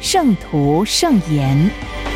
圣徒圣言。